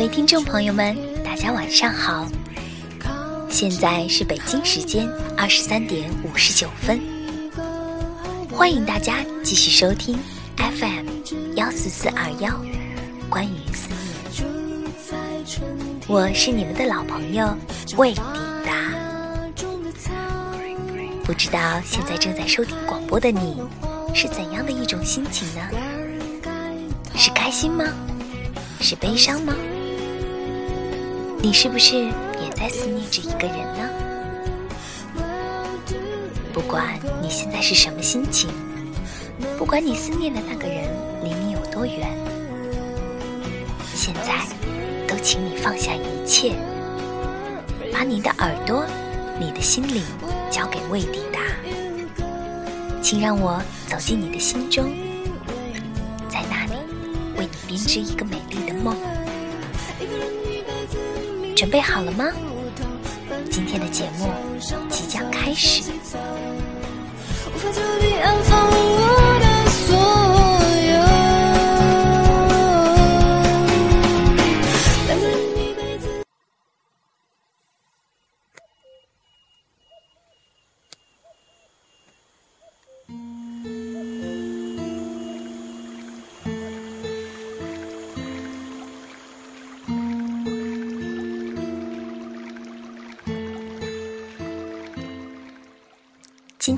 各位听众朋友们，大家晚上好！现在是北京时间二十三点五十九分，欢迎大家继续收听 FM 幺四四二幺，关于思念，我是你们的老朋友魏抵达。不知道现在正在收听广播的你，是怎样的一种心情呢？是开心吗？是悲伤吗？你是不是也在思念着一个人呢？不管你现在是什么心情，不管你思念的那个人离你有多远，现在都请你放下一切，把你的耳朵、你的心灵交给未抵达，请让我走进你的心中。在那里为你编织一个美准备好了吗？今天的节目即将开始。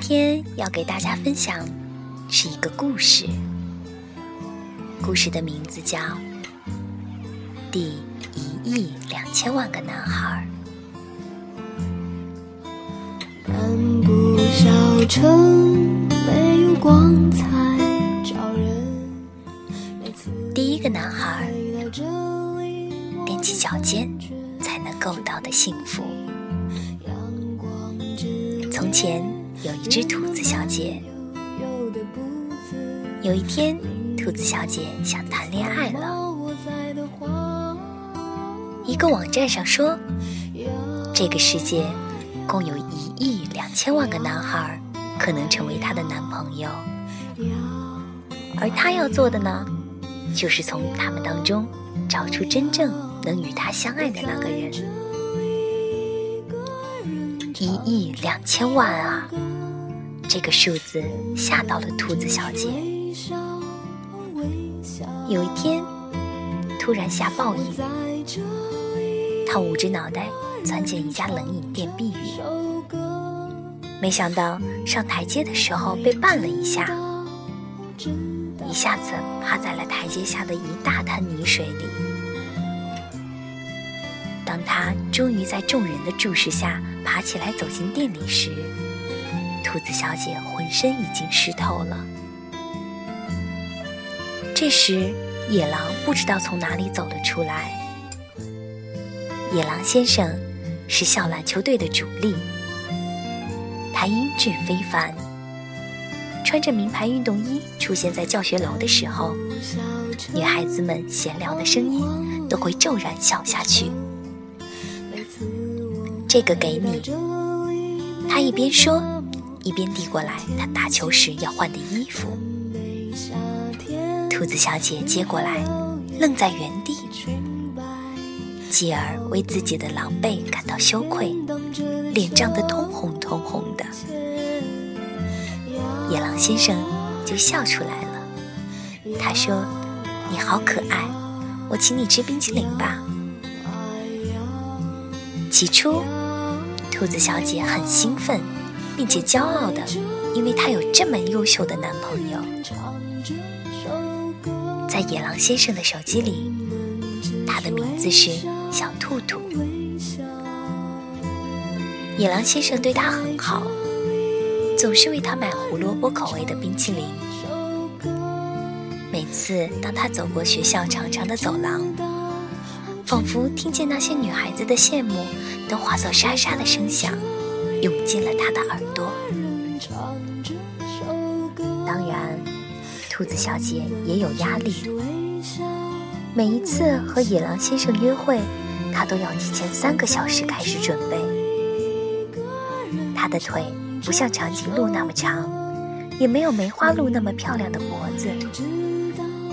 天要给大家分享是一个故事，故事的名字叫《第一亿两千万个男孩》。漫步小城，没有光彩照人。第一个男孩踮起脚尖才能够到的幸福。从前。有一只兔子小姐。有一天，兔子小姐想谈恋爱了。一个网站上说，这个世界共有一亿两千万个男孩可能成为她的男朋友，而她要做的呢，就是从他们当中找出真正能与她相爱的那个人。一亿两千万啊！这个数字吓到了兔子小姐。有一天，突然下暴雨，她捂着脑袋钻进一家冷饮店避雨。没想到上台阶的时候被绊了一下，一下子趴在了台阶下的一大滩泥水里。当他终于在众人的注视下爬起来走进店里时，兔子小姐浑身已经湿透了。这时，野狼不知道从哪里走了出来。野狼先生是校篮球队的主力，他英俊非凡，穿着名牌运动衣出现在教学楼的时候，女孩子们闲聊的声音都会骤然小下去。这个给你，他一边说。一边递过来他打球时要换的衣服，兔子小姐接过来，愣在原地，继而为自己的狼狈感到羞愧，脸涨得通红通红的。野狼先生就笑出来了，他说：“你好可爱，我请你吃冰淇淋吧。”起初，兔子小姐很兴奋。并且骄傲的，因为她有这么优秀的男朋友。在野狼先生的手机里，他的名字是小兔兔。野狼先生对他很好，总是为他买胡萝卜口味的冰淇淋。每次当他走过学校长长的走廊，仿佛听见那些女孩子的羡慕都化作沙沙的声响。涌进了他的耳朵。当然，兔子小姐也有压力。每一次和野狼先生约会，她都要提前三个小时开始准备。她的腿不像长颈鹿那么长，也没有梅花鹿那么漂亮的脖子，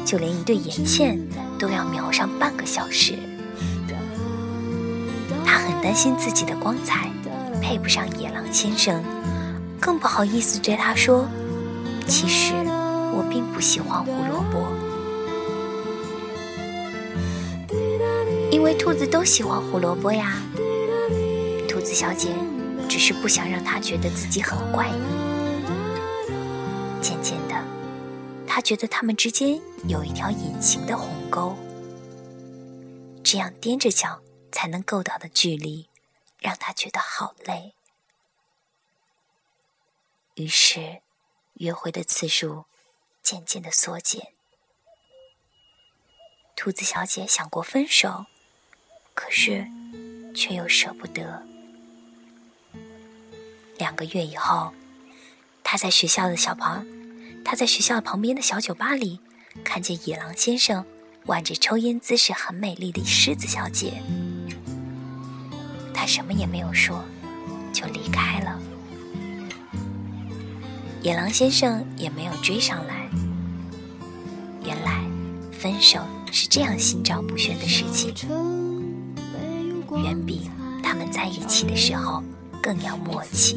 就连一对眼线都要描上半个小时。很担心自己的光彩配不上野狼先生，更不好意思对他说：“其实我并不喜欢胡萝卜，因为兔子都喜欢胡萝卜呀。”兔子小姐只是不想让他觉得自己很怪异。渐渐的，他觉得他们之间有一条隐形的鸿沟，这样踮着脚。才能够到的距离，让他觉得好累。于是，约会的次数渐渐的缩减。兔子小姐想过分手，可是却又舍不得。两个月以后，她在学校的小旁，她在学校旁边的小酒吧里，看见野狼先生挽着抽烟姿势很美丽的狮子小姐。什么也没有说，就离开了。野狼先生也没有追上来。原来，分手是这样心照不宣的事情，远比他们在一起的时候更要默契。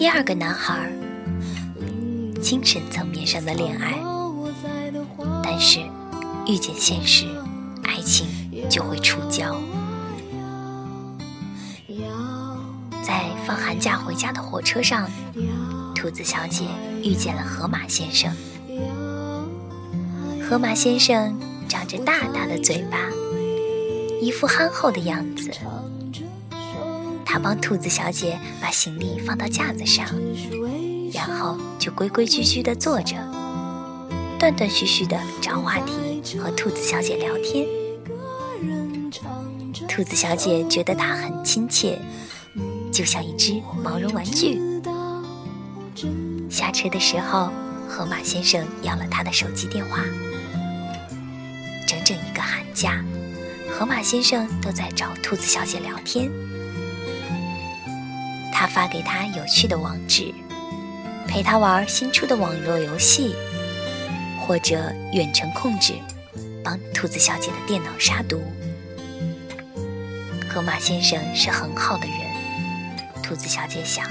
第二个男孩，精神层面上的恋爱，但是遇见现实，爱情就会触礁。在放寒假回家的火车上，兔子小姐遇见了河马先生。河马先生长着大大的嘴巴，一副憨厚的样子。他帮兔子小姐把行李放到架子上，然后就规规矩矩地坐着，断断续续地找话题和兔子小姐聊天。兔子小姐觉得他很亲切，就像一只毛绒玩具。下车的时候，河马先生要了他的手机电话。整整一个寒假，河马先生都在找兔子小姐聊天。他发给他有趣的网址，陪他玩新出的网络游戏，或者远程控制，帮兔子小姐的电脑杀毒。河马先生是很好的人，兔子小姐想，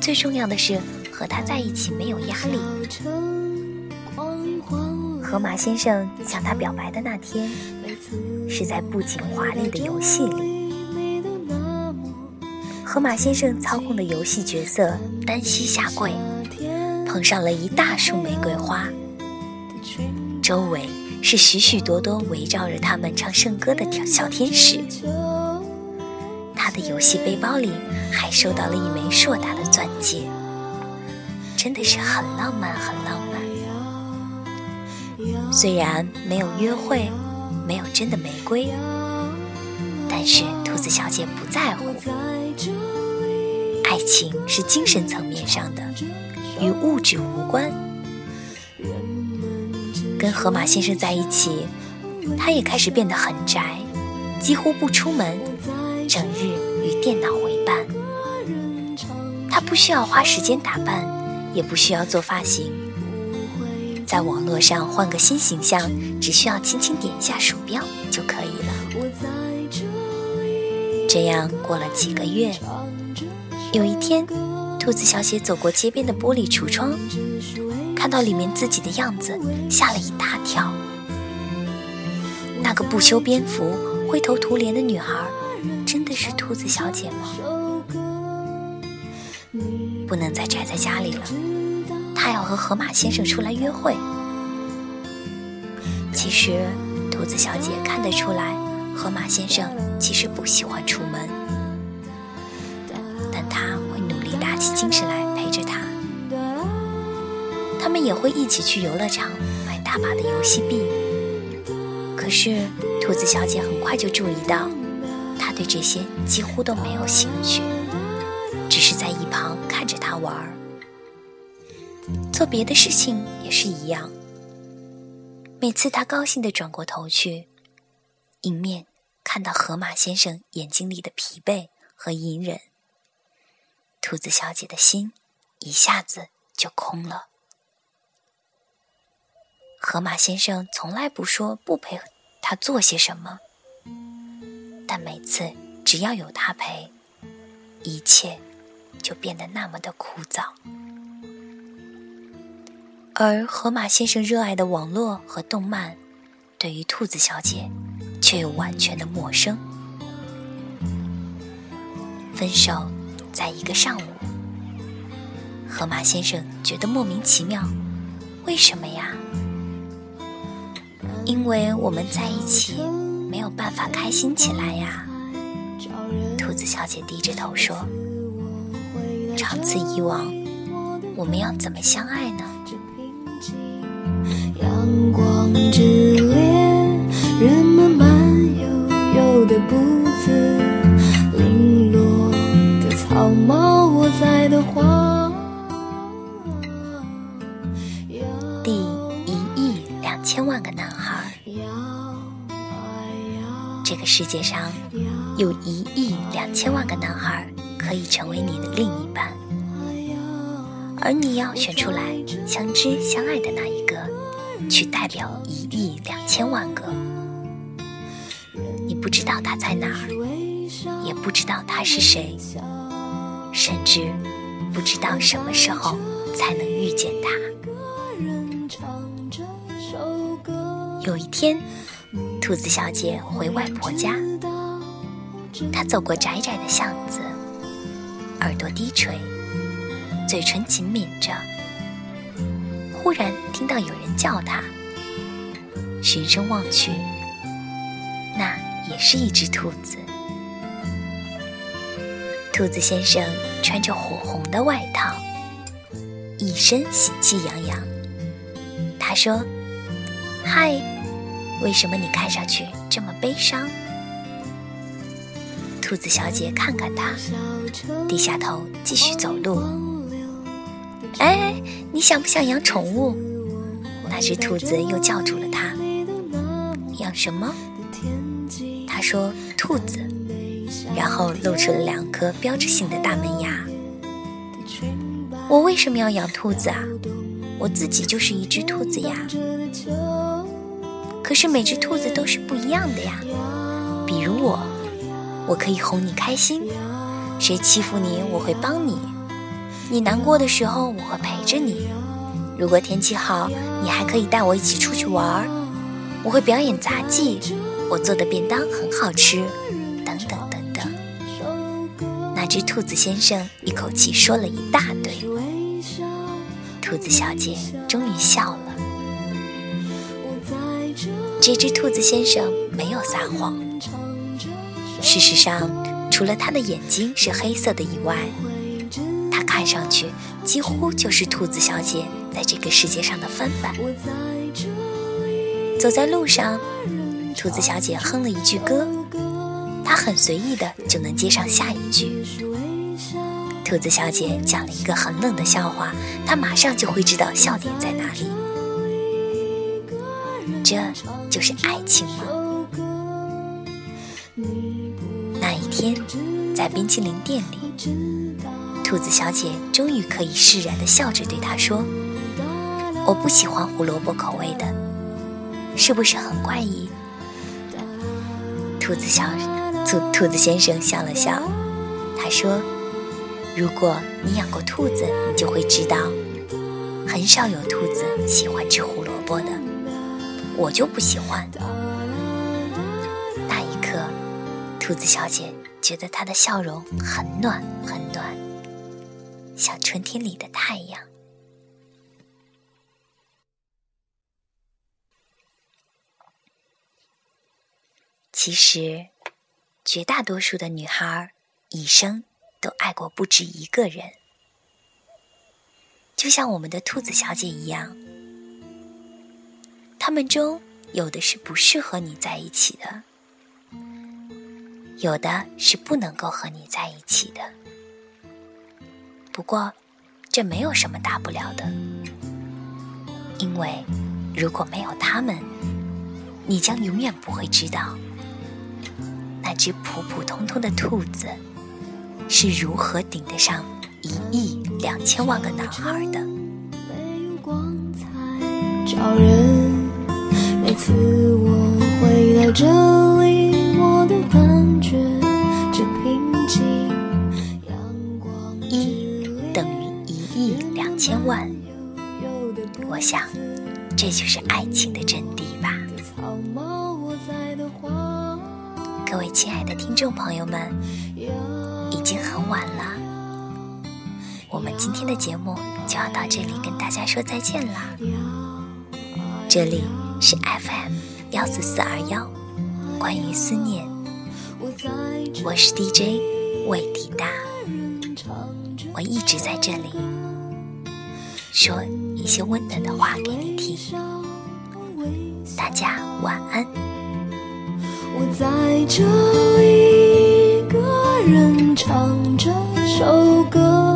最重要的是和他在一起没有压力。河马先生向她表白的那天，是在布景华丽的游戏里。河马先生操控的游戏角色单膝下跪，捧上了一大束玫瑰花，周围是许许多多围绕着他们唱圣歌的小天使。他的游戏背包里还收到了一枚硕大的钻戒，真的是很浪漫，很浪漫。虽然没有约会，没有真的玫瑰，但是兔子小姐不在乎。爱情是精神层面上的，与物质无关。跟河马先生在一起，他也开始变得很宅，几乎不出门，整日与电脑为伴。他不需要花时间打扮，也不需要做发型，在网络上换个新形象，只需要轻轻点一下鼠标就可以了。这样过了几个月。有一天，兔子小姐走过街边的玻璃橱窗，看到里面自己的样子，吓了一大跳。那个不修边幅、灰头土脸的女孩，真的是兔子小姐吗？不能再宅在家里了，她要和河马先生出来约会。其实，兔子小姐看得出来，河马先生其实不喜欢出门。也会一起去游乐场买大把的游戏币。可是兔子小姐很快就注意到，他对这些几乎都没有兴趣，只是在一旁看着他玩儿。做别的事情也是一样。每次他高兴地转过头去，迎面看到河马先生眼睛里的疲惫和隐忍。兔子小姐的心一下子就空了。河马先生从来不说不陪他做些什么，但每次只要有他陪，一切就变得那么的枯燥。而河马先生热爱的网络和动漫，对于兔子小姐却又完全的陌生。分手在一个上午，河马先生觉得莫名其妙，为什么呀？因为我们在一起没有办法开心起来呀。兔子小姐低着头说：“长此以往，我们要怎么相爱呢？”阳光之世界上有一亿两千万个男孩可以成为你的另一半，而你要选出来相知相爱的那一个。去代表一亿两千万个，你不知道他在哪，也不知道他是谁，甚至不知道什么时候才能遇见他。有一天，兔子小姐回外婆家，她走过窄窄的巷子，耳朵低垂，嘴唇紧抿着。忽然听到有人叫她，循声望去，那也是一只兔子。兔子先生穿着火红的外套，一身喜气洋洋。他说：“嗨，为什么你看上去这么悲伤？”兔子小姐看看他，低下头继续走路。哎，你想不想养宠物？那只兔子又叫住了他。养什么？他说兔子，然后露出了两颗标志性的大门牙。我为什么要养兔子啊？我自己就是一只兔子呀。可是每只兔子都是不一样的呀。比如我，我可以哄你开心，谁欺负你，我会帮你。你难过的时候，我会陪着你。如果天气好，你还可以带我一起出去玩儿。我会表演杂技，我做的便当很好吃，等等等等。那只兔子先生一口气说了一大堆。兔子小姐终于笑了。这只兔子先生没有撒谎。事实上，除了他的眼睛是黑色的以外，看上去几乎就是兔子小姐在这个世界上的翻版。走在路上，兔子小姐哼了一句歌，她很随意的就能接上下一句。兔子小姐讲了一个很冷的笑话，她马上就会知道笑点在哪里。这就是爱情吗？那一天，在冰淇淋店里。兔子小姐终于可以释然地笑着对他说：“我不喜欢胡萝卜口味的，是不是很怪异？”兔子小兔兔子先生笑了笑，他说：“如果你养过兔子，你就会知道，很少有兔子喜欢吃胡萝卜的。我就不喜欢。”那一刻，兔子小姐觉得她的笑容很暖，很暖。像春天里的太阳。其实，绝大多数的女孩一生都爱过不止一个人，就像我们的兔子小姐一样。他们中有的是不适合你在一起的，有的是不能够和你在一起的。不过，这没有什么大不了的，因为如果没有他们，你将永远不会知道那只普普通通的兔子是如何顶得上一亿两千万个男孩的。每次我回到这里，我都感觉这平静。一等于一亿两千万，我想这就是爱情的真谛吧。各位亲爱的听众朋友们，已经很晚了，我们今天的节目就要到这里跟大家说再见啦。这里是 FM 幺四四二幺，关于思念，我是 DJ 魏迪达，我一直在这里说一些温暖的话给你听，大家晚安。我在这一个人唱这首歌。